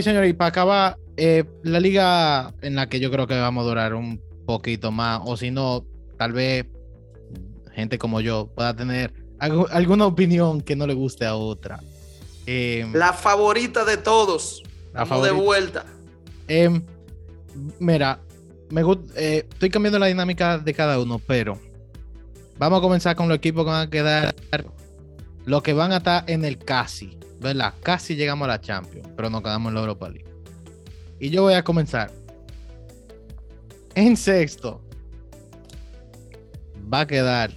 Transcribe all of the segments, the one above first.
Ok, señor, y para acabar, eh, la liga en la que yo creo que vamos a durar un poquito más, o si no, tal vez gente como yo pueda tener algo- alguna opinión que no le guste a otra. Em, La favorita de todos. La de vuelta. Em, mira, me eh, estoy cambiando la dinámica de cada uno, pero vamos a comenzar con los equipos que van a quedar, los que van a estar en el casi, ¿verdad? Casi llegamos a la Champions, pero nos quedamos en la Europa League. Y yo voy a comenzar. En sexto, va a quedar.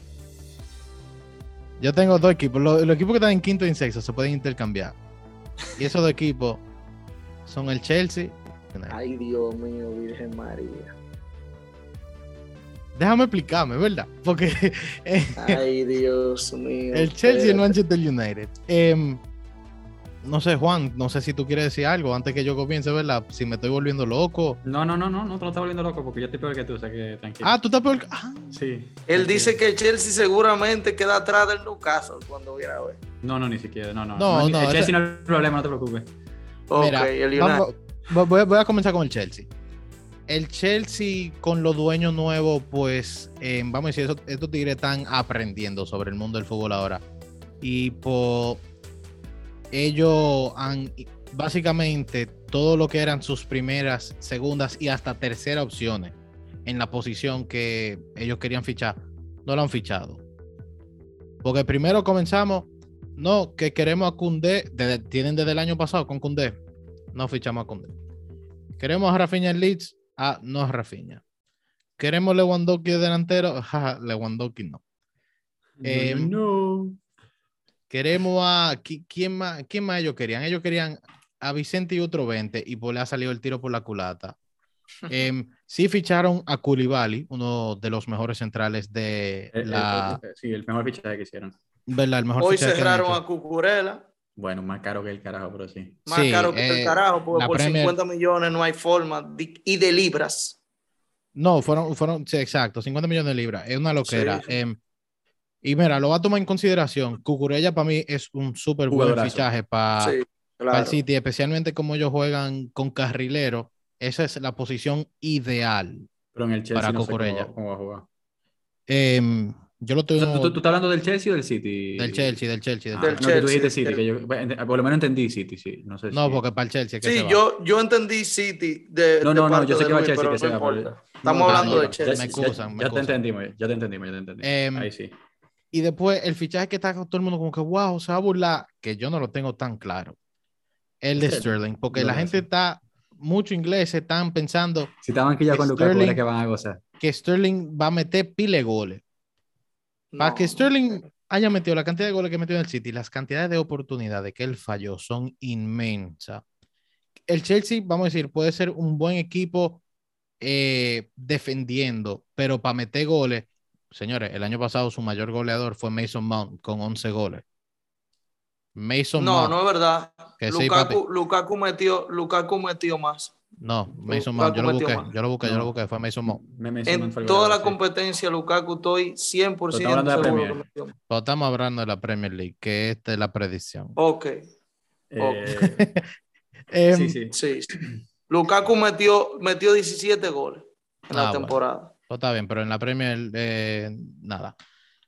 Yo tengo dos equipos. Los, los equipos que están en quinto y en sexto se pueden intercambiar. Y esos dos equipos son el Chelsea. Ay, Dios mío, Virgen María. Déjame explicarme, ¿verdad? Porque eh, Ay, Dios mío. el Chelsea y el espérate. Manchester United. Em, no sé, Juan, no sé si tú quieres decir algo antes que yo comience, ¿verdad? Si me estoy volviendo loco. No, no, no, no, no te lo estás volviendo loco porque yo estoy peor que tú, o sea que tranquilo. Ah, tú estás peor. que- Ah, sí. Él tranquilo. dice que el Chelsea seguramente queda atrás del Newcastle cuando viera ver. No, no, ni siquiera, no, no. No, no, El ese- Chelsea no es el problema, no te preocupes. Ok, Mira, el vamos- vo- voy, voy a comenzar con el Chelsea. El Chelsea con los dueños nuevos, pues, eh, vamos a decir, eso- estos tigres están aprendiendo sobre el mundo del fútbol ahora. Y por ellos han, básicamente, todo lo que eran sus primeras, segundas y hasta tercera opciones en la posición que ellos querían fichar, no lo han fichado. Porque primero comenzamos, no, que queremos a desde- tienen desde el año pasado con Koundé, no fichamos a Koundé. Queremos a Rafinha en Leeds, ah, no es Rafinha. Queremos Lewandowski de delantero, jaja, Lewandowski no. Eh, no. Queremos a, qui- ¿quién más, ¿quién más ellos querían? Ellos querían a Vicente y otro 20 y pues le ha salido el tiro por la culata. Em, sí ficharon a Koulibaly, uno de los mejores centrales de El- el- la... el- sí, el mejor fichaje que hicieron. ¿verdad? El mejor Hoy cerraron a Cucurella. Bueno, más caro que el carajo, pero sí. Más Sí, caro que eh, el carajo, porque por Premier- 50 millones no hay forma. di- Y de libras. No, fueron, fueron, sí, exacto, 50 millones de libras. Es una loquera. Sí, sí. Em, y mira, lo va a tomar en consideración. Cucurella para mí es un súper buen fichaje para sí, el. City, especialmente como ellos juegan con carrilero. Esa es la posición ideal. Pero en el Chelsea Para no sé cómo, Cucurella. cómo va a jugar. Em, yo lo O tengo sea, ¿tú, tú- tú estás hablando del Chelsea o del City? del Chelsea, del Chelsea. del Ah, Chelsea. no, que tú dijiste City, que yo, por lo menos entendí City, sí. No sé No, porque para el Chelsea. que se Sí, va. yo, yo entendí City de. No, de no, no, yo sé que va Luis, Chelsea, que se va. Estamos No, hablando no, de ya- Chelsea. Me ya- excusan, me Ya te excusan. entendimos, ya te entendimos, ya te entendimos. Em, Ahí sí. Y después el fichaje que está con todo el mundo como que, wow, se va a burlar, que yo no lo tengo tan claro. El de Sterling, porque lo la gente está, mucho inglés, están pensando Si estaban aquí ya con Sterling- que van a gozar. que Sterling va a meter pile goles. Para No, que Sterling haya metido la cantidad de goles que metió en el City, las cantidades de oportunidades que él falló son inmensas. El Chelsea, vamos a decir, puede ser un buen equipo eh, defendiendo, pero para meter goles, señores, el año pasado su mayor goleador fue Mason Mount con 11 goles. Mason No, Mount. no es verdad. Que sí, Lukaku, Lukaku, metió, Lukaku metió más. No, Mason Lukaku Mount, yo lo busqué, yo lo busqué, yo No. lo busqué, fue Mason Mount. Me mencionó En toda la competencia, Lukaku, estoy 100% Pero estamos hablando de la seguro Premier. que metió estamos hablando de la Premier League, que esta es la predicción. Ok, Eh, Em, sí, sí. sí. sí. Lukaku metió, metió 17 goles en Ah, la bueno. temporada. Pues está bien, pero en la Premier, eh, nada.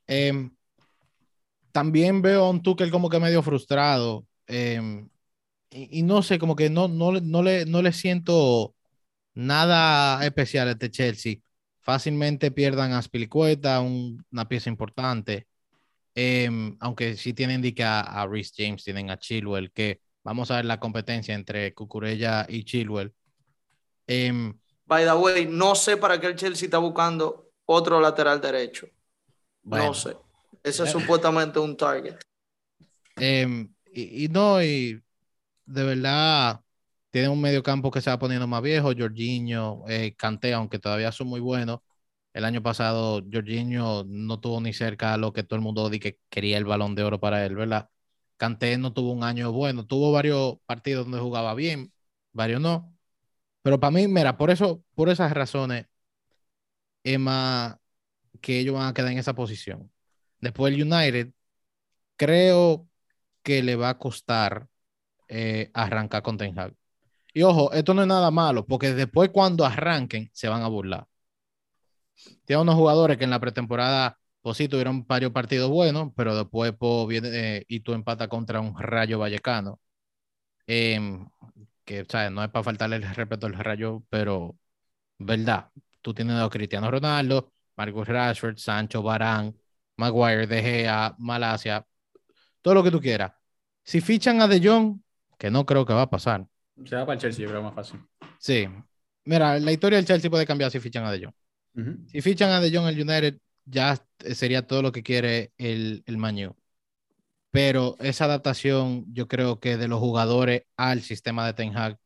Em, también veo a un Tuchel como que medio frustrado. em, y, no sé, como que no, no, no, le, no le siento nada especial a este Chelsea. Fácilmente pierdan a Spilicueta, un- una pieza importante. Em, aunque sí tienen di que a, a Reece James, tienen a Chilwell, que vamos a ver la competencia entre Cucurella y Chilwell. By the way, no sé para qué el Chelsea está buscando otro lateral derecho. bueno. No sé. Ese es Eh. supuestamente un target. Em, y, y no, y de verdad tiene un medio campo que se va poniendo más viejo. Jorginho, eh, Kanté, aunque todavía son muy buenos. El año pasado, Jorginho no tuvo ni cerca a lo que todo el mundo di que quería el balón de oro para él, ¿verdad? Kanté no tuvo un año bueno, tuvo varios partidos donde jugaba bien, varios no. Pero para mí, mira, por eso, por esas razones, es más que ellos van a quedar en esa posición. Después el United, creo que le va a costar eh, arrancar con Ten. Y ojo, esto no es nada malo, porque después cuando arranquen se van a burlar. Tiene unos jugadores que en la pretemporada, pues sí, tuvieron varios partidos buenos, pero después pues, viene eh, y tú empatas contra un Rayo Vallecano. Em, que, ¿sabes? No es para faltarle el respeto al Rayo, pero, ¿verdad? Tú tienes a Cristiano Ronaldo, Marcus Rashford, Sancho, Barán, Maguire, De Gea, Malasia, todo lo que tú quieras. Si fichan a De Jong, que no creo que va a pasar. Se va para el Chelsea, yo creo más fácil. Sí. Mira, la historia del Chelsea puede cambiar si fichan a De Jong. Si fichan a De Jong el United, ya sería todo lo que quiere el, el Maño. Pero esa adaptación, yo creo que de los jugadores al sistema de Ten Hag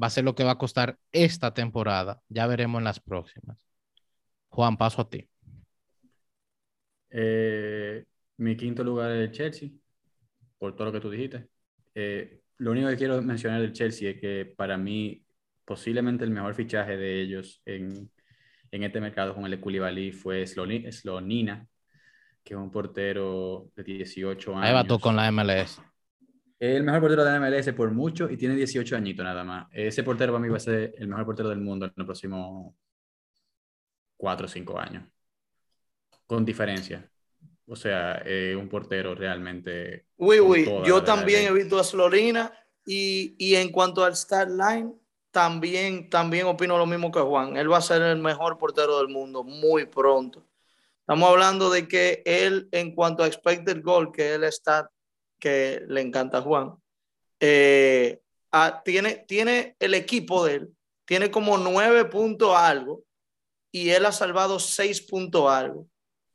va a ser lo que va a costar esta temporada. Ya veremos en las próximas. Juan, paso a ti. Eh, mi quinto lugar es el Chelsea, por todo lo que tú dijiste. Eh, lo único que quiero mencionar del Chelsea es que para mí posiblemente el mejor fichaje de ellos en, en este mercado con el de fue Slonina, que es un portero de 18 años. Ahí va tú con la MLS. El mejor portero de la MLS por mucho y tiene 18 añitos nada más. Ese portero para mí va a ser el mejor portero del mundo en los próximos 4 o 5 años. Con diferencia. O sea, un portero realmente. Uy, uy, yo también he visto a Slorina y, y, en cuanto al start line, también, también opino lo mismo que Juan. Él va a ser el mejor portero del mundo muy pronto. Estamos hablando de que él, en cuanto a expected goal, que él está, que le encanta a Juan, eh, tiene, tiene el equipo de él, tiene como nueve puntos algo y él ha salvado seis puntos algo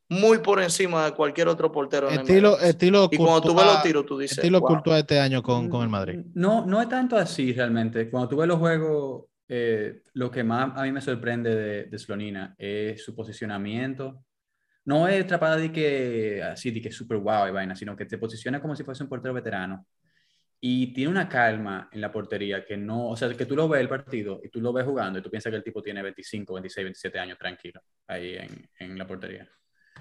muy por encima de cualquier otro portero. Estilo, estilo y cuando tú ves los tiros, tú dices. Estilo wow. este año con, con, el Madrid. No, no es tanto así realmente. Cuando tú ves los juegos, eh, lo que más a mí me sorprende de, de Slonina es su posicionamiento. No es atrapada de que así, de que es súper guau y vaina, sino que te posiciona como si fuese un portero veterano. Y tiene una calma en la portería que no, o sea, que tú lo ves el partido y tú lo ves jugando y tú piensas que el tipo tiene 25, 26, 27 años tranquilo ahí en, en la portería.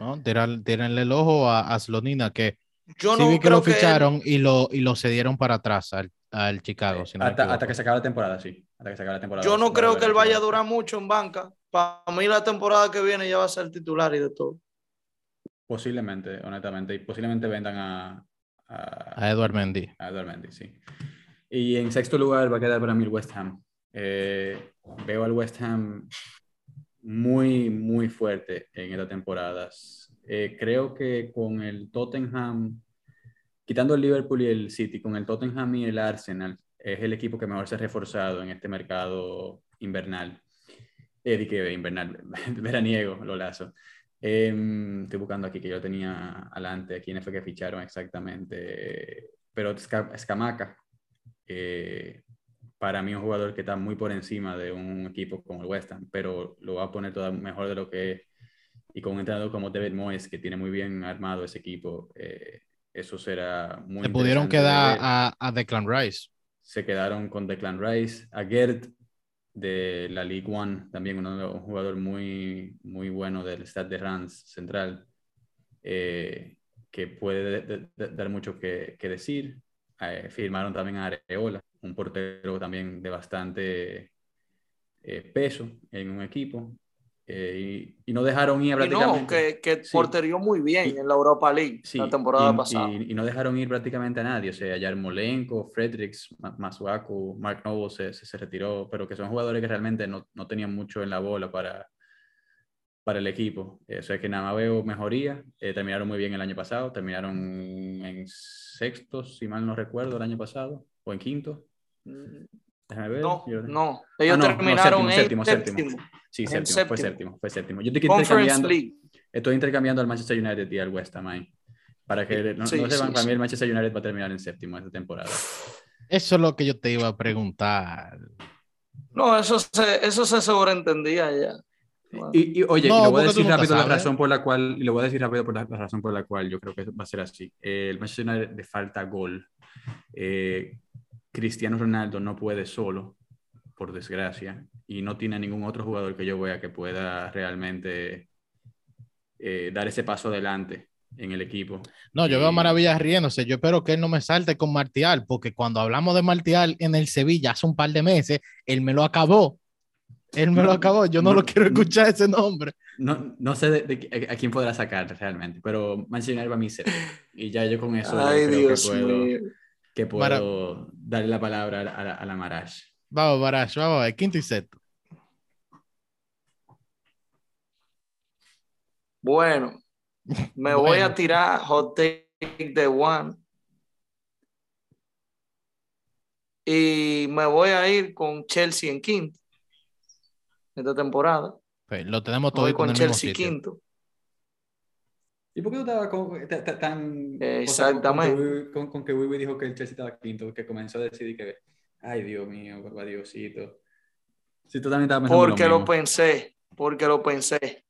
¿no? Tírenle el ojo a, a Slonina, que yo sí no vi que creo lo ficharon y, lo, y lo cedieron para atrás al, al Chicago. si no me hasta, hasta, que se acabe la temporada, sí. Hasta que se acabe la temporada. Yo no creo que él vaya a durar mucho en banca. Para mí la temporada que viene ya va a ser titular y de todo. Posiblemente, honestamente. Y posiblemente vendan a, a, A Edward Mendy. a Edward Mendy, sí. Y en sexto lugar va a quedar para mí el West Ham. Eh, veo al West Ham muy, muy fuerte en estas temporadas. Eh, creo que con el Tottenham, quitando el Liverpool y el City, con el Tottenham y el Arsenal, es el equipo que mejor se ha reforzado en este mercado invernal. Eh, que invernal, veraniego, lo lazo. Eh, estoy buscando aquí que yo tenía adelante, a quiénes fue que ficharon exactamente. Pero Esca- Escamaca, eh, para mí un jugador que está muy por encima de un equipo como el West Ham, pero lo va a poner todo mejor de lo que es. Y con un entrenador como David Moyes, que tiene muy bien armado ese equipo, eh, eso será muy Se pudieron quedar a, a Declan Rice. Se quedaron con Declan Rice, a Gerd de la League One, también un jugador muy, muy bueno del Stade de central, eh, que puede de- de- dar mucho que, que decir. Eh, firmaron también a Areola, un portero también de bastante eh, peso en un equipo. Eh, y, y no dejaron ir Y no, prácticamente. que, que Sí. porterió muy bien Y- en la Europa League Sí, la temporada y, pasada. y- no dejaron ir prácticamente a nadie. O sea, Yarmolenko, Fredericks, Ma- Masuaku, Mark Noble se, se, se retiró, pero que son jugadores que realmente no, no tenían mucho en la bola para, para el equipo. Eh, o sea, que nada más veo mejoría. Eh, terminaron muy bien el año pasado. Terminaron en sexto, si mal no recuerdo, el año pasado, o en quinto. Ver. No, Yo- no. Ellos Ah, no, no, terminaron séptimo, en séptimo, séptimo. Sí, en séptimo, fue séptimo. séptimo, fue séptimo. Yo estoy intercambiando, estoy intercambiando al Manchester United y al West Ham ahí. Para que no, Sí, no sepan, sí, para sí. mí el Manchester United va a terminar en séptimo esta temporada. Eso es lo que yo te iba a preguntar. No, eso se, eso se sobreentendía ya. Bueno. Y, y, oye, No, y lo voy a decir rápido la razón por la cual, y lo voy a decir rápido por la, la razón por la cual yo creo que va a ser así. Eh, el Manchester United le falta gol. Eh, Cristiano Ronaldo no puede solo, por desgracia, y no tiene ningún otro jugador que yo vea que pueda realmente eh, dar ese paso adelante en el equipo. No, yo veo maravillas riéndose. Yo espero que él no me salte con Martial, porque cuando hablamos de Martial en el Sevilla hace un par de meses, él me lo acabó. Él me lo acabó. Yo no, no, lo quiero escuchar ese nombre. No, no sé de, de- a, a quién podrá sacar realmente, pero Manchester va a mí. Y ya yo con eso Ay, creo Dios que puedo, Mara- darle la palabra a, la- a la Marash. Vamos, Barash, vamos a ver. Quinto y sexto. Bueno, me voy a tirar hot take de one. Y me voy a ir con Chelsea en quinto esta temporada. Pues, lo tenemos Me voy todo con el mismo Chelsea sitio. quinto. ¿Y por qué tú estabas con, ta- ta- tan... Exactamente. con, con con, que Wiwi dijo que el Chelsea estaba quinto, que comenzó a decidir que, ay Dios mío, papá Diosito. Si tú también estabas pensando Porque lo lo pensé, porque lo pensé.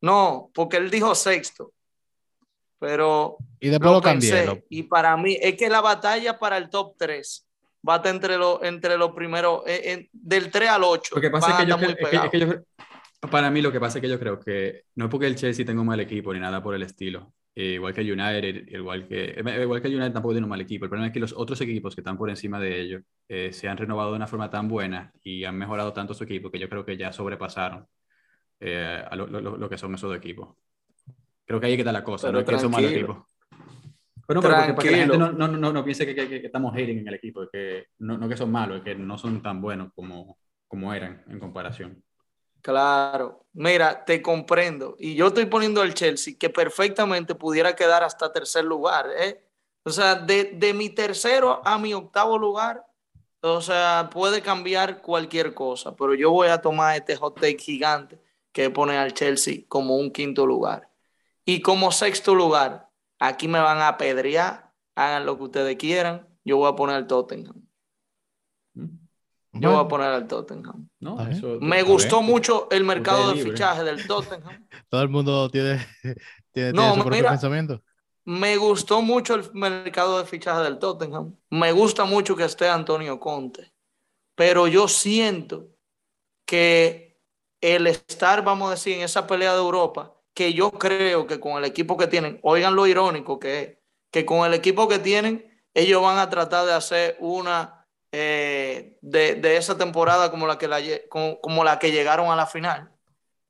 No, porque él dijo sexto. Pero Y después lo lo cambié. pensé. lo- Y para mí, es que la batalla para el top 3 va a estar entre los entre los primeros, eh, en- del 3 al 8. Lo que pasa es que, yo es que- es que yo- para mí lo que pasa es que yo creo que no es porque el Chelsea tenga un mal equipo ni nada por el estilo, eh, igual que el United, igual que, eh, igual que el United tampoco tiene un mal equipo, el problema es que los otros equipos que están por encima de ellos eh, se han renovado de una forma tan buena y han mejorado tanto su equipo que yo creo que ya sobrepasaron eh, a lo, lo- lo- que son esos equipos. Creo que ahí está la cosa, Pero no es que son malos equipos. Pero no, pero porque- que la gente no, no, no, no piense que, que- que estamos hating en el equipo, que no, no que son malos, es que no son tan buenos como, como eran en comparación. Claro, mira, te comprendo. Y yo estoy poniendo al Chelsea que perfectamente pudiera quedar hasta tercer lugar. ¿eh? O sea, de, de mi tercero a mi octavo lugar, o sea, puede cambiar cualquier cosa, pero yo voy a tomar este hot take gigante que pone al Chelsea como un quinto lugar. Y como sexto lugar, aquí me van a apedrear, hagan lo que ustedes quieran, yo voy a poner al Tottenham. Yo voy a poner al Tottenham. No, eso- Me gustó bien. mucho el mercado de fichaje del Tottenham. todo el mundo tiene, tiene, No, tiene su propio mira. pensamiento. Me gustó mucho el mercado de fichaje del Tottenham. Me gusta mucho que esté Antonio Conte. Pero yo siento que el estar, vamos a decir, en esa pelea de Europa, que yo creo que con el equipo que tienen, oigan lo irónico que es, que con el equipo que tienen, ellos van a tratar de hacer una eh, de, de esa temporada como la, que la, como, como la que llegaron a la final,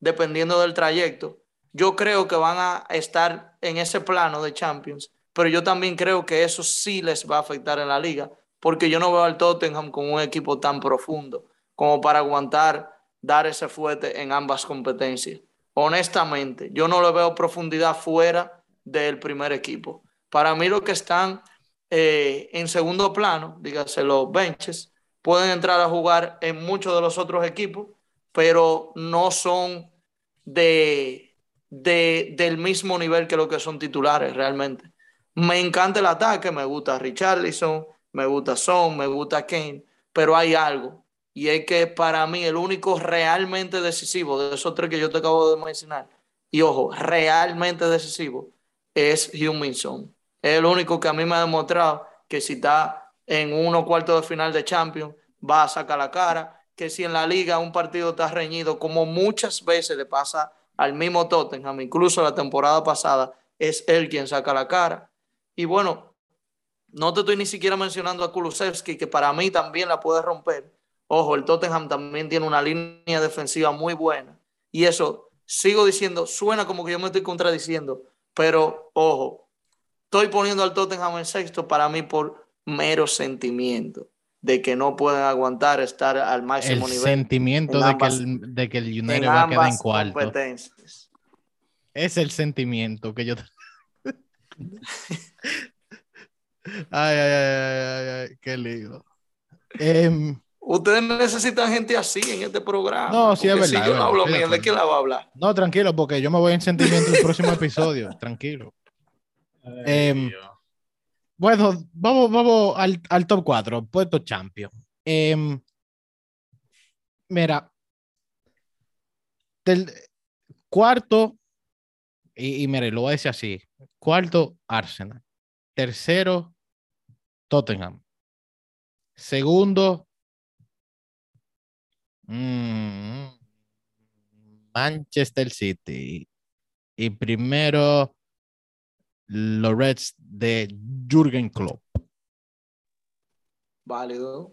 dependiendo del trayecto. Yo creo que van a estar en ese plano de Champions, pero yo también creo que eso sí les va a afectar en la liga, porque yo no veo al Tottenham con un equipo tan profundo como para aguantar dar ese fuerte en ambas competencias. Honestamente, yo no le veo profundidad fuera del primer equipo. Para mí los que están eh, en segundo plano, dígase los benches, pueden entrar a jugar en muchos de los otros equipos, pero no son de, de, del mismo nivel que lo que son titulares realmente. Me encanta el ataque, me gusta Richarlison, me gusta Son, me gusta Kane, pero hay algo. Y es que para mí el único realmente decisivo de esos tres que yo te acabo de mencionar, y ojo, realmente decisivo, es Heung-Min Son. Es el único que a mí me ha demostrado que si está en uno cuarto de final de Champions, va a sacar la cara, que si en la liga un partido está reñido, como muchas veces le pasa al mismo Tottenham, incluso la temporada pasada, es él quien saca la cara. Y bueno, no te estoy ni siquiera mencionando a Kulusevski, que para mí también la puede romper. Ojo, el Tottenham también tiene una línea defensiva muy buena. Y eso, sigo diciendo, suena como que yo me estoy contradiciendo, pero ojo, estoy poniendo al Tottenham en sexto para mí por mero sentimiento de que no pueden aguantar estar al El máximo nivel sentimiento en de, ambas- que el, de que el en United va a quedar en cuarto. Es el sentimiento que yo. ay, ay, ay, ay, ay, qué lío. Em, Ustedes necesitan gente así en este programa. No, sí, es verdad, Si yo no hablo estoy de. ¿quién la va a hablar? no, tranquilo, porque yo me voy en sentimiento el próximo episodio. Tranquilo. Em. Bueno, vamos, vamos al, al top 4, puesto champion. Em, mira, del cuarto, y, y mire, lo voy a decir así: cuarto, Arsenal. Tercero, Tottenham. Segundo, mm, Manchester City. Y primero, los Reds de Jürgen Klopp. Válido.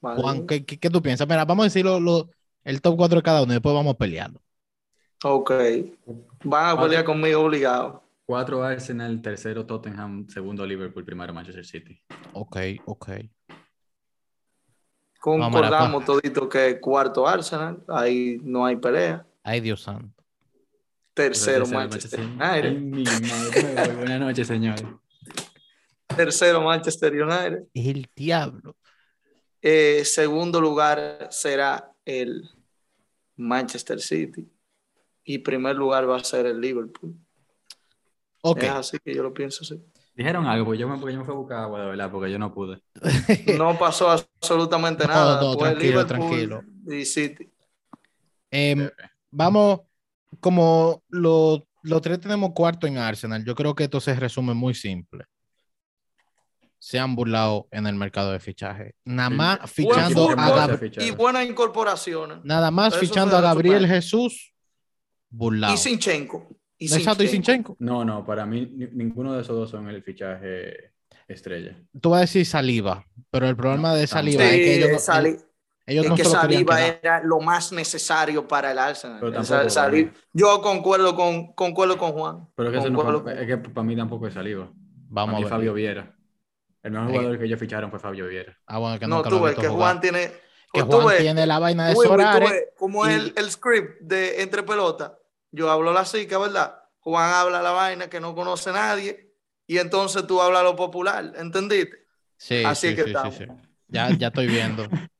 válido. Juan, ¿qué, qué- qué tú piensas? Mira, vamos a decir lo- lo- el top 4 de cada uno y después vamos peleando. Ok. Van a pelear conmigo obligado. Cuatro Arsenal, tercero Tottenham, segundo Liverpool, primero Manchester City. Ok, ok. Concordamos todito que cuarto Arsenal, ahí no hay pelea. Ay, Dios santo. Tercero Tercero, Manchester Ay, United. mi madre, me voy. Buenas noches, señores. Tercero Manchester United. El diablo. Eh, segundo lugar será el Manchester City. Y primer lugar va a ser el Liverpool. Ok. Es así que yo lo pienso así. Dijeron algo, porque yo me, porque yo me fui a buscar agua, de verdad, porque yo no pude. No pasó absolutamente No, nada. no, tranquilo, Liverpool tranquilo. Y City. Em, vamos, como los tres tenemos cuarto en Arsenal, yo creo que esto se resume muy simple. Se han burlado en el mercado de fichaje. Nada más fichando a fútbol Gab- ficharon. y buenas incorporaciones. nada más fichando a Gabriel. Jesús, burlado. Y Sinchenko. Y Exacto, y Sinchenko. No, no, para mí ni- ninguno de esos dos son el fichaje estrella. Tú vas a decir saliva, pero el problema de saliva Sí, es que ellos, no- Sali- el- ellos es no que Saliba era lo más necesario para el Arsenal. Pero tampoco, Dani. yo concuerdo con, concuerdo con Juan. Pero es que, no es para mí tampoco es saliva. Vamos para a mí ver. Fabio Viera. El mejor Ay. jugador que ellos ficharon fue Fabio Viera. Ah, bueno, que no, nunca tú ves que. Juan tiene. Que Juan ves- tiene la vaina de Sorare. ves como y- el, el script de entre pelotas. Yo hablo la psica, ¿verdad? Juan habla la vaina que no conoce nadie y entonces tú hablas lo popular, ¿entendiste? Sí, Así sí, que sí, sí, estamos. sí. Ya, ya estoy viendo.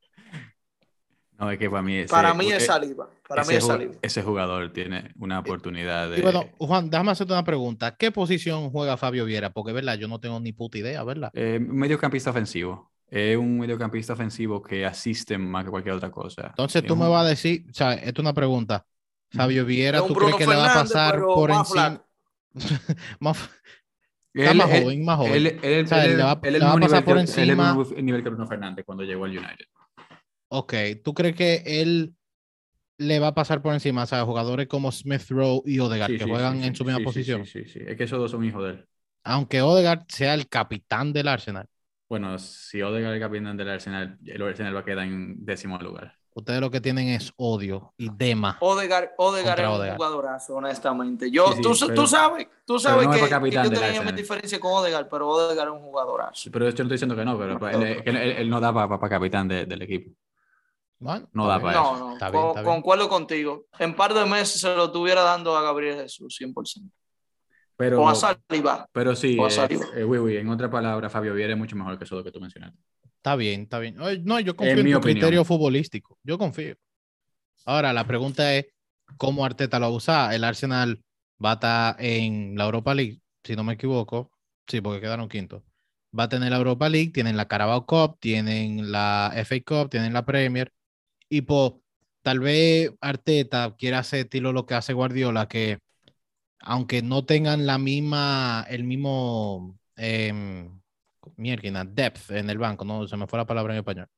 No, es que para mí ese, para mí es eh, saliva. Para mí ese es ju- saliva. Ese jugador tiene una oportunidad de... Y bueno, Juan, déjame hacerte una pregunta. ¿Qué posición juega Fabio Viera? Porque, ¿verdad? Yo no tengo ni puta idea, ¿verdad? Eh, mediocampista ofensivo. Es un mediocampista ofensivo que asiste más que cualquier otra cosa. Entonces tú Es me vas a decir, o sea, esto es una pregunta. Fabio Viera, Es ¿tú crees que le va a pasar por encima? Más- Está más joven, más joven. Él, él- O sea, él- le va- él le es va a pasar por que- él es el encima. mismo nivel que Bruno Fernández cuando llegó al United. Ok, ¿tú crees que él le va a pasar por encima o sea, jugadores como Smith Rowe y Odegaard Sí, que sí, juegan sí, en sí, su misma posición? Sí, sí, sí. Es que esos dos son hijos de él. Aunque Odegaard sea el capitán del Arsenal, Bueno, si Odegaard es capitán del Arsenal, el Arsenal va a quedar en décimo lugar. ustedes lo que tienen es odio y dema. Odegaard, Odegaard es un jugadorazo, honestamente. Yo, Sí, sí, tú, sabes, tú sabes no que, para capitán que yo tenía mi diferencia con Odegaard, pero Odegaard es un jugadorazo. Pero yo no estoy diciendo que no, pero él, él- él- él no da para capitán de- del equipo. Bueno, No da para eso. No, no, Está bien, con- bien. concuerdo contigo. En par de meses se lo estuviera dando a Gabriel Jesús, 100%. Pero, O a Saliba. pero sí, o a eh, Saliba. eh, oui, oui, en otra palabra, Fabio Viera es mucho mejor que eso lo que tú mencionaste. Está bien, está bien. No, yo confío En en, mi tu opinión. criterio futbolístico. Yo confío. Ahora, la pregunta es, ¿cómo Arteta lo va a usar? El Arsenal va a estar en la Europa League, si no me equivoco. Sí, porque quedaron quinto. Va a tener la Europa League, tienen la Carabao Cup, tienen la FA Cup, tienen la Premier. Y pues, tal vez Arteta quiera hacer estilo lo que hace Guardiola, que aunque no tengan la misma, el mismo, eh, mierda, depth en el banco, no se me fue la palabra en español.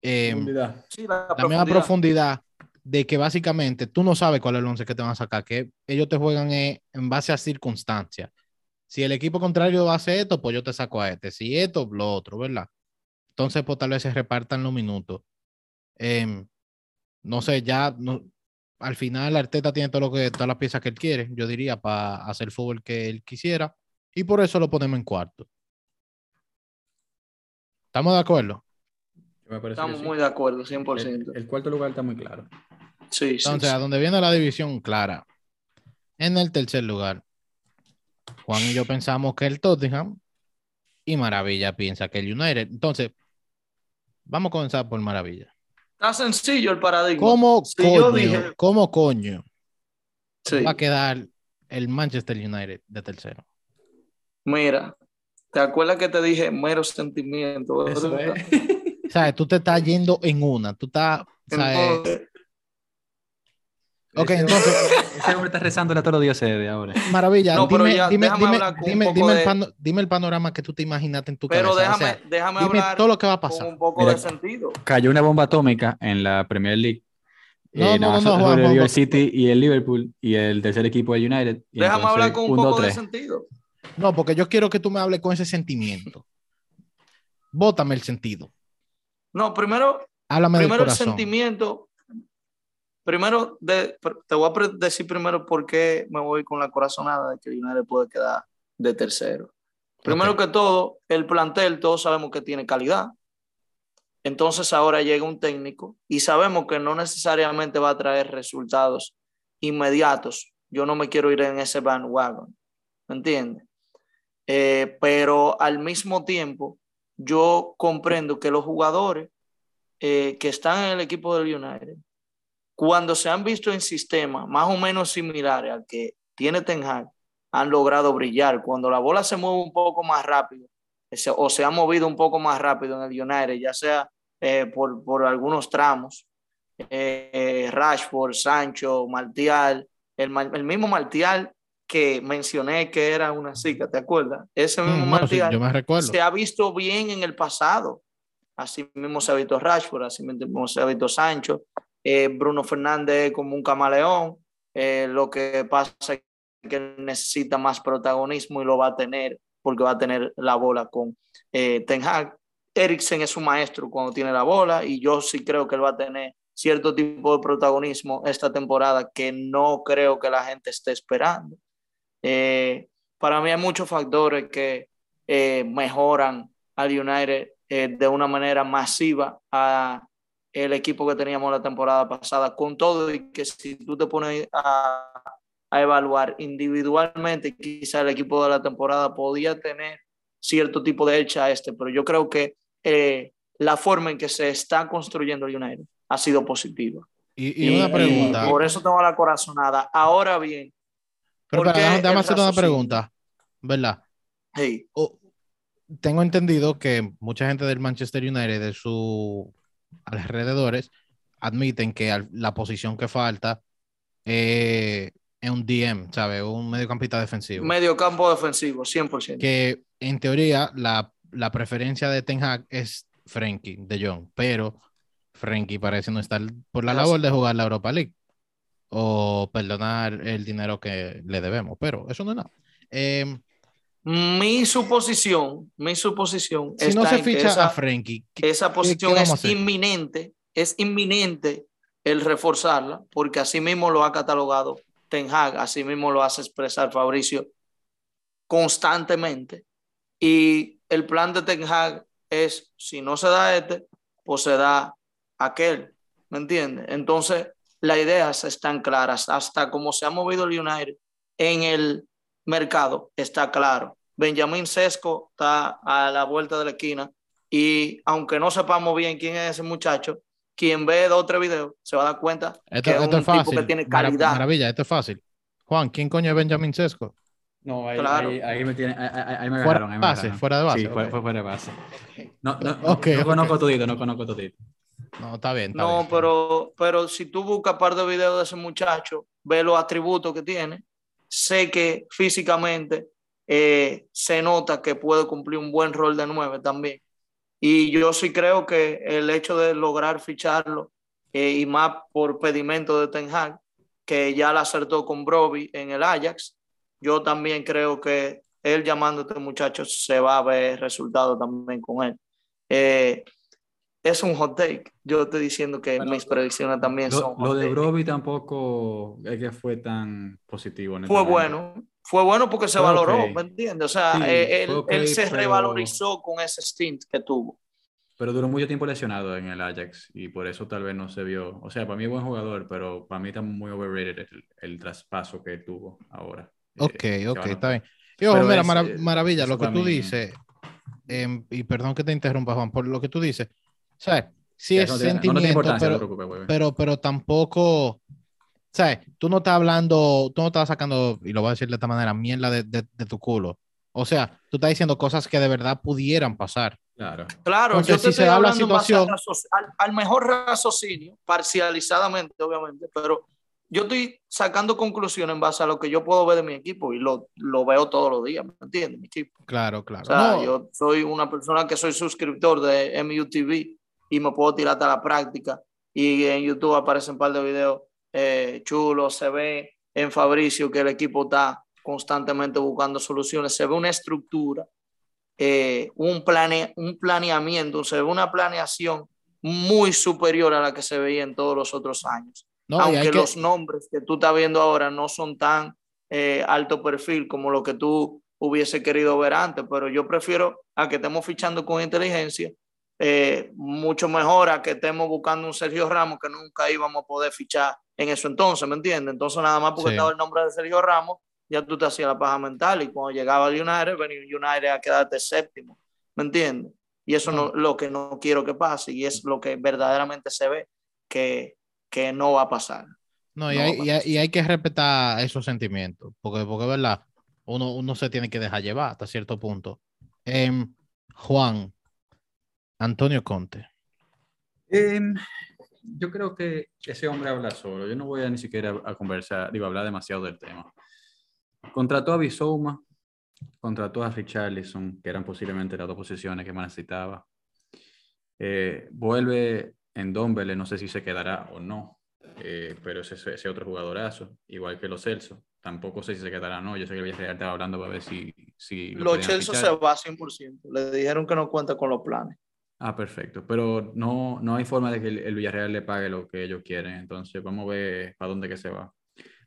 Em, Sí, la la misma profundidad. de que básicamente tú no sabes cuál es el once que te van a sacar, que ellos te juegan en base a circunstancias. Si el equipo contrario va a hacer esto, pues yo te saco a este. Si esto, lo otro, ¿verdad? Entonces, pues tal vez se repartan los minutos. Em, no sé, ya no, al final Arteta tiene todo lo que, todas las piezas que él quiere, yo diría, para hacer el fútbol que él quisiera. Y por eso lo ponemos en cuarto. ¿Estamos de acuerdo? Estamos sí. muy de acuerdo, El, 100%. el cuarto lugar está muy claro. sí, sí, Entonces, sí. a donde viene la división clara, en el tercer lugar, Juan y yo pensamos que el Tottenham y Maravilla piensa que el United. Entonces, vamos a comenzar por Maravilla. Está sencillo el paradigma. ¿Cómo Si yo coño, dije- cómo coño Sí. va a quedar el Manchester United de tercero? Mira, ¿te acuerdas que te dije mero sentimiento? Eso. Tú te estás yendo en una. Tú estás. Ok, Ese entonces- hombre- Ese hombre está rezando a todos los dioses de ahora. Maravilla, No, pero dime, ya, dime, déjame dime, hablar con un dime, poco dime el de- pano- dime el panorama que tú te imaginaste en tu pero cabeza. o déjame, sea, déjame dime hablar todo lo que va a con pasar. un poco Mira, de sentido. Cayó una bomba atómica en la Premier League. No, Eh, no, no, no, Juan, el City y el Liverpool y el tercer equipo del United. y Déjame entonces, hablar con un poco de 1-2-3. sentido. No, porque yo quiero que tú me hables con ese sentimiento. Bótame el sentido. No, primero, Háblame del primero el sentimiento. Primero, de- te voy a decir primero por qué me voy con la corazonada de que el United puede quedar de tercero. Primero que todo, el plantel, todos sabemos que tiene calidad. Entonces ahora llega un técnico y sabemos que no necesariamente va a traer resultados inmediatos. Yo no me quiero ir en ese bandwagon, ¿me entiendes? Eh, pero al mismo tiempo, yo comprendo que los jugadores eh, que están en el equipo del United, cuando se han visto en sistemas más o menos similares al que tiene Ten Hag, han logrado brillar. Cuando la bola se mueve un poco más rápido, o se ha movido un poco más rápido en el United, ya sea eh, por, por algunos tramos, eh, Rashford, Sancho, Martial, el, el mismo Martial que mencioné que era una chica, ¿te acuerdas? Ese mismo Mm, no, sí, Martial me recuerdo. se ha visto bien en el pasado. Así mismo se ha visto Rashford, así mismo se ha visto Sancho, eh, Bruno Fernández como un camaleón. eh, lo que pasa es que necesita más protagonismo y lo va a tener porque va a tener la bola con eh, Ten Hag. Eriksen es un maestro cuando tiene la bola y yo sí creo que él va a tener cierto tipo de protagonismo esta temporada que no creo que la gente esté esperando. Eh, para mí hay muchos factores que mejoran al United de una manera masiva a el equipo que teníamos la temporada pasada, con todo y que si tú te pones a, a evaluar individualmente, quizá el equipo de la temporada podía tener cierto tipo de hecha a este, pero yo creo que eh, la forma en que se está construyendo el United ha sido positiva. Y, y una Y pregunta. por eso tengo la corazonada. Ahora bien, Pero ¿por espera, qué déjame, hacer una pregunta. ¿Verdad? hey, O- tengo entendido que mucha gente del Manchester United, de sus alrededores, admiten que la posición que falta eh, es un DM, ¿sabes? Un mediocampista defensivo. medio campo defensivo, 100%. que en teoría la, la preferencia de Ten Hag es Frenkie de Jong, pero Frenkie parece no estar por la labor de jugar la Europa League o perdonar el dinero que le debemos, pero eso no es nada. Eh, Mi suposición, mi suposición si no se en ficha esa, a Frenkie, ¿qué- esa posición es inminente, es inminente el reforzarla, porque así mismo lo ha catalogado Ten Hag, así mismo lo hace expresar Fabricio constantemente. Y el plan de Ten Hag es, si no se da este, pues se da aquel, ¿me entiendes? Entonces, las ideas están claras, hasta como se ha movido el United en el mercado, está claro. Benjamín Sesco está a la vuelta de la esquina y aunque no sepamos bien quién es ese muchacho, quien ve dos o tres videos se va a dar cuenta esto, que es esto un es fácil. tipo que tiene calidad. maravilla, esto es fácil. Juan, ¿quién coño es Benjamin Sesco? No, ahí, Claro. ahí, ahí me tiene, ahí, me Fuera agarraron. de ahí me base, agarraron. fuera de base, Sí, fue, ok. fue fuera de base. No, no, Ok, no conozco todito, no conozco todito. No, está bien. está No, bien. pero, pero si tú buscas par de videos de ese muchacho, ve los atributos que tiene, sé que físicamente eh, se nota que puede cumplir un buen rol de nueve también. Y yo sí creo que el hecho de lograr ficharlo, eh, y más por pedimento de Ten Hag, que ya la acertó con Broby en el Ajax, yo también creo que él llamando a este muchacho se va a ver resultado también con él. Eh, es un hot take. Yo estoy diciendo que Bueno, mis predicciones también Lo, son. lo hot de take. Broby tampoco es que fue tan positivo. Fue honestamente. bueno. Fue bueno porque se Fue valoró, ok. ¿me entiendes? O sea, Sí, eh, él, fue ok, él se pero- revalorizó con ese stint que tuvo. Pero duró mucho tiempo lesionado en el Ajax y por eso tal vez no se vio. O sea, para mí es buen jugador, pero para mí está muy overrated el, el traspaso que tuvo ahora. Eh, Ok, se ok, está bien. Y ojo, Pero mira, es, mara- eh, maravilla, lo que tú mí- dices, em, y perdón que te interrumpa, Juan, por lo que tú dices, ¿sabes? Sí es no tiene- no, no sentimiento, no te pero, preocupes, güey. pero, pero tampoco, ¿sabes? Tú no estás hablando, tú no estás sacando, y lo voy a decir de esta manera, mierda de, de- de tu culo. O sea, tú estás diciendo cosas que de verdad pudieran pasar. Claro. Claro, Entonces, yo te si se estoy la hablando situación- al- al mejor raciocinio, parcializadamente, obviamente, pero yo estoy sacando conclusiones en base a lo que yo puedo ver de mi equipo y lo, lo veo todos los días, ¿me entiendes? Mi equipo. Claro, claro. O sea, No, yo soy una persona que soy suscriptor de MUTV y me puedo tirar hasta la práctica. Y en YouTube aparecen un par de videos eh, chulos, se ve en Fabricio que el equipo está constantemente buscando soluciones, se ve una estructura, eh, un, plane, un planeamiento, se ve una planeación muy superior a la que se veía en todos los otros años. Aunque los nombres que tú estás viendo ahora no son tan eh, alto perfil como lo que tú hubiese querido ver antes, pero yo prefiero a que estemos fichando con inteligencia, eh, mucho mejor a que estemos buscando un Sergio Ramos que nunca íbamos a poder fichar en eso entonces, ¿me entiendes? Entonces nada más porque estaba el nombre de Sergio Ramos, ya tú te hacías la paja mental y cuando llegaba el United, venía United a quedarte séptimo, ¿me entiendes? Y eso no, lo que no quiero que pase y es lo que verdaderamente se ve que, que no va a pasar. No, y, hay, y, hay, que respetar esos sentimientos, porque, porque verdad, uno, uno se tiene que dejar llevar hasta cierto punto. Em, Juan, Antonio Conte. Em, yo creo que ese hombre habla solo. Yo no voy a ni siquiera a conversar, digo, hablar demasiado del tema. Contrató a Bisouma, contrató a Richarlison, que eran posiblemente las dos posiciones que más necesitaba. Eh, vuelve en Dombele, no sé si se quedará o no, eh, pero ese, ese otro jugadorazo, igual que los Celso. Tampoco sé si se quedará o no. Yo sé que el Villarreal estaba hablando para ver si. si los Celso se va 100%. Le dijeron que no cuenta con los planes. Ah, perfecto. Pero no, no hay forma de que el, Villarreal le pague lo que ellos quieren. Entonces, vamos a ver para dónde que se va.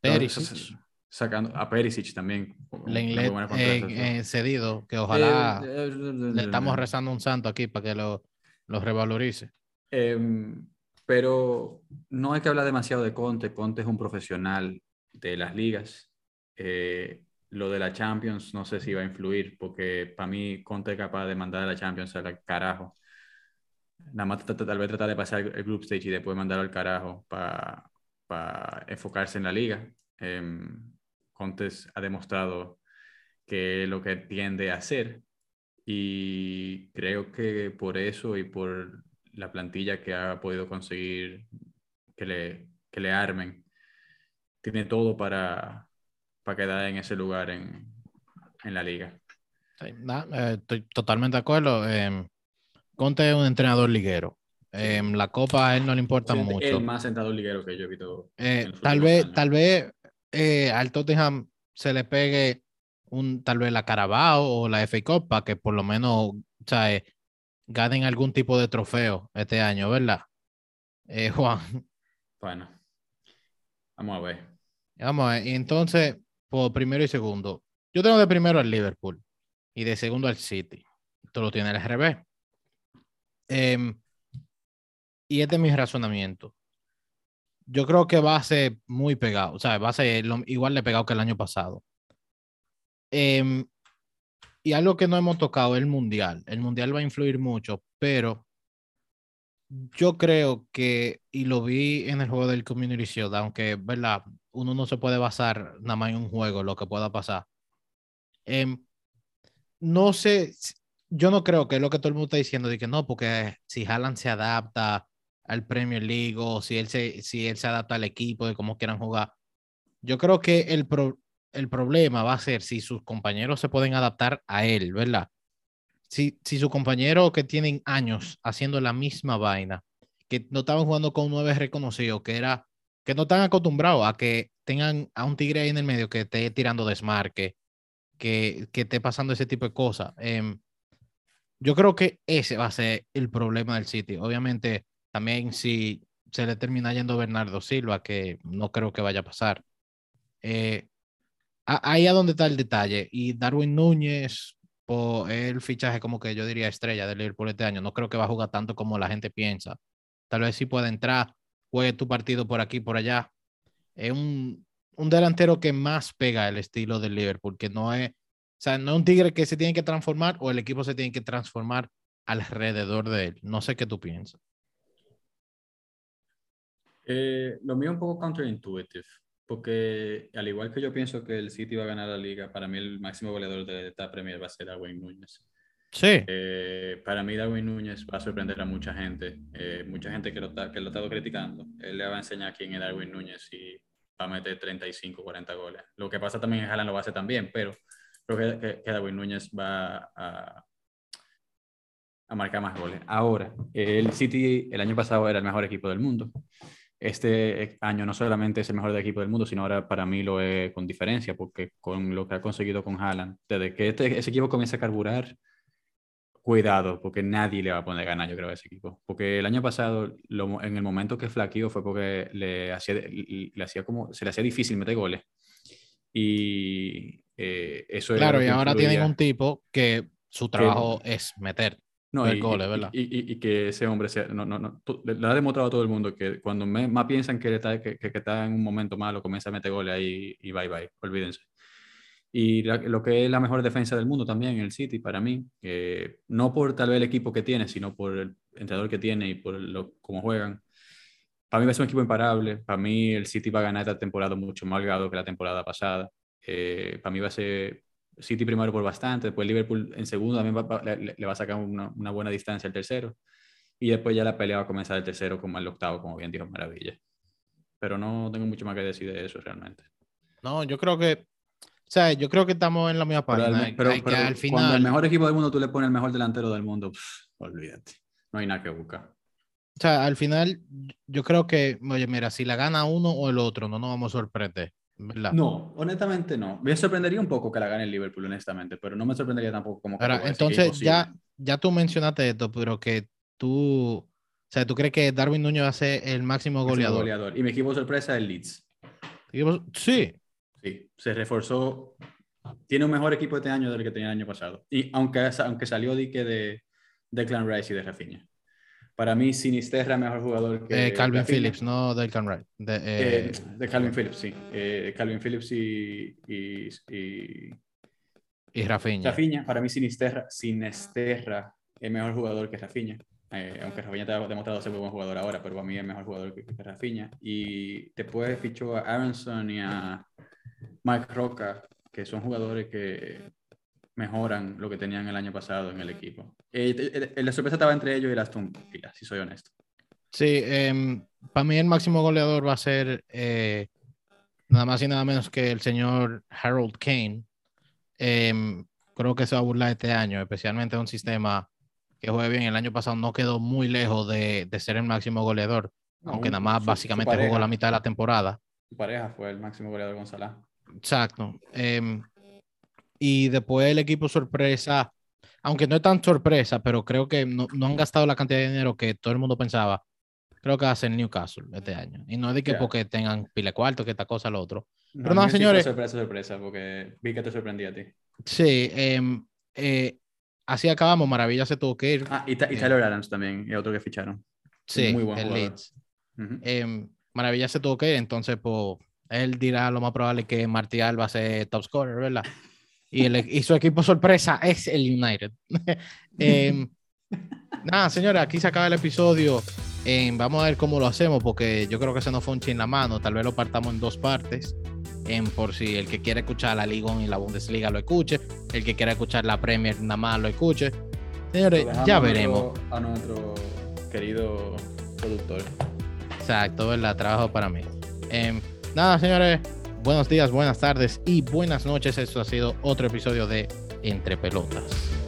Perisic sacando a Perisic también. Lenglet eh, cedido, que ojalá eh, le estamos rezando un santo aquí para que lo, lo revalorice. Em, pero no hay que hablar demasiado de Conte. Conte es un profesional de las ligas. Eh, lo de la Champions no sé si va a influir, porque para mí Conte es capaz de mandar a la Champions al carajo. Nada más tal vez tratar de pasar el group stage y después mandarlo al carajo para enfocarse en la liga. Eh, Contes ha demostrado que es lo que tiende a hacer y creo que por eso y por la plantilla que ha podido conseguir que le, que le armen, tiene todo para, para quedar en ese lugar en, en la liga. Eh, estoy totalmente de acuerdo. Eh, Conte es un entrenador liguero. Eh, la copa a él no le importa mucho. El más entrenador liguero que yo he visto. tal vez, tal vez eh, al Tottenham se le pegue un, tal vez la Carabao o la FA Cup para que por lo menos o sea, ganen algún tipo de trofeo este año, ¿verdad? Eh, Juan. Bueno, vamos a ver. Vamos a ver. Y entonces, por primero y segundo, yo tengo de primero al Liverpool y de segundo al City. Esto lo tiene el RB. Em, y este es mi razonamiento yo creo que va a ser muy pegado, o sea, va a ser igual de pegado que el año pasado. Em, y algo que no hemos tocado, el mundial. El mundial va a influir mucho, pero yo creo que, y lo vi en el juego del Community Shield, aunque, ¿verdad? Uno no se puede basar nada más en un juego, lo que pueda pasar. Em, no sé, yo no creo que es lo que todo el mundo está diciendo, de que no, porque si Haaland se adapta al Premier League o si él se, si él se adapta al equipo de cómo quieran jugar. Yo creo que el, el problema va a ser si sus compañeros se pueden adaptar a él, ¿verdad? Si, si sus compañeros que tienen años haciendo la misma vaina, que no estaban jugando con un 9 reconocido, que era que no están acostumbrados a que tengan a un tigre ahí en el medio que esté tirando desmarque, que, que esté pasando ese tipo de cosas. Em, yo creo que ese va a ser el problema del City. Obviamente, también si se le termina yendo Bernardo Silva, que no creo que vaya a pasar. Eh, ahí a donde está el detalle. Y Darwin Núñez, por el fichaje como que yo diría estrella del Liverpool este año, no creo que va a jugar tanto como la gente piensa. Tal vez sí pueda entrar, juegue tu partido por aquí, por allá. Es un, un delantero que más pega el estilo del Liverpool, que no es, o sea, no es un tigre que se tiene que transformar o el equipo se tiene que transformar alrededor de él. No sé qué tú piensas. Eh, lo mío es un poco counterintuitive, porque al igual que yo pienso que el City va a ganar la liga, para mí el máximo goleador de esta Premier va a ser Darwin Núñez. Sí. Eh, para mí Darwin Núñez va a sorprender a mucha gente, eh, mucha gente que lo, que lo ha estado criticando. Él le va a enseñar quién es Darwin Núñez y va a meter 35, 40 goles. Lo que pasa también en Haaland lo va a hacer también, pero creo que, que Núñez va a, a marcar más goles. Ahora, el City el año pasado era el mejor equipo del mundo este año no solamente es el mejor equipo del mundo, sino ahora para mí lo es con diferencia, porque con lo que ha conseguido con Haaland, desde que este, ese equipo comienza a carburar, cuidado, porque nadie le va a poner ganas, yo creo, a ese equipo. Porque el año pasado, en el momento que flaqueó fue porque le hacía, le, hacía como, se le hacía difícil meter goles. Y eh, eso Claro, y ahora tienen un tipo que su trabajo es meter. No, y, ¿verdad? Y, que ese hombre sea, no, no, no, le ha demostrado a todo el mundo que cuando más piensan que está, que, que, está en un momento malo, comienza a meter goles ahí y bye bye, olvídense. Y lo que es la mejor defensa del mundo también, el City, para mí, no por tal vez el equipo que tiene, sino por el entrenador que tiene y por lo, cómo juegan. Para mí ser un equipo imparable. Para mí el City va a ganar esta temporada mucho más holgado que la temporada pasada. Eh, para mí va a ser City primero por bastante, después Liverpool en segundo también le, va a sacar una, una, buena distancia al tercero. Y después ya la pelea va a comenzar el tercero como el octavo, como bien dijo Maravilla. Pero no tengo mucho más que decir de eso realmente. No, yo creo que, o sea, yo creo que estamos en la misma página. Pero, al final... cuando el mejor equipo del mundo tú le pones el mejor delantero del mundo, olvídate. No hay nada que buscar. O sea, al final, yo creo que, oye, mira, si la gana uno o el otro, no nos vamos a sorprender. No, honestamente no. Me sorprendería un poco que la gane el Liverpool, honestamente, pero no me sorprendería tampoco como que. entonces, ya, ya tú mencionaste esto, pero que tú. O sea, ¿tú crees que Darwin Núñez va a ser el máximo goleador? goleador. Y mi equipo sorpresa es el Leeds. Sí. Sí, se reforzó. Tiene un mejor equipo este año del que tenía el año pasado. Y aunque, aunque salió dique de, de Clan Rice y de Rafinha. Para mí, Sinisterra mejor jugador que. Eh, Calvin Phillips, no Duncan Wright. De, eh, de, Calvin Phillips, sí. Eh, Calvin Phillips y. Y, y, y Rafinha. Rafinha, para mí, Sinisterra, Sinisterra es mejor jugador que Rafinha. aunque Rafinha te ha demostrado ser un buen jugador ahora, pero para mí es mejor jugador que, que Rafinha. Y después fichó a Aronson y a Mike Roca, que son jugadores que mejoran lo que tenían el año pasado en el equipo. Eh, la sorpresa estaba entre ellos y las Aston si soy honesto. Sí, em, para mí el máximo goleador va a ser eh, nada más y nada menos que el señor Harold Kane. Em, creo que se va a burlar este año, especialmente un sistema que juega bien. El año pasado no quedó muy lejos de, ser el máximo goleador, aunque nada más básicamente jugó la mitad de la temporada. Su pareja fue el máximo goleador Gonzalo. Exacto. Y después el equipo sorpresa, aunque no es tan sorpresa, pero creo que no, han gastado la cantidad de dinero que todo el mundo pensaba. Creo que va a ser Newcastle este año. Y no es de que porque tengan pile cuarto, que esta cosa, lo otro. pero no, señores. Sorpresa, sorpresa, porque vi que te sorprendía a ti. Sí, em, eh, así acabamos. Maravilla se tuvo que ir. Ah, y, y eh, Tyler Adams también, y otro que ficharon. Sí, Muy buen el Leeds. Em, Maravilla se tuvo que ir, entonces, pues, él dirá lo más probable que Martial va a ser top scorer, ¿verdad? Y, su equipo sorpresa es el United. Em, nada, señores, aquí se acaba el episodio. Em, vamos a ver cómo lo hacemos, porque yo creo que se nos fue un chin la mano. Tal vez lo partamos en dos partes. Em, por si el que quiere escuchar la Liga y la Bundesliga lo escuche, el que quiera escuchar la Premier nada más lo escuche. Señores, ya veremos. A nuestro querido productor. Exacto, ¿verdad? Trabajo para mí. nada, señores, buenos días, buenas tardes y buenas noches. Esto ha sido otro episodio de Entre Pelotas.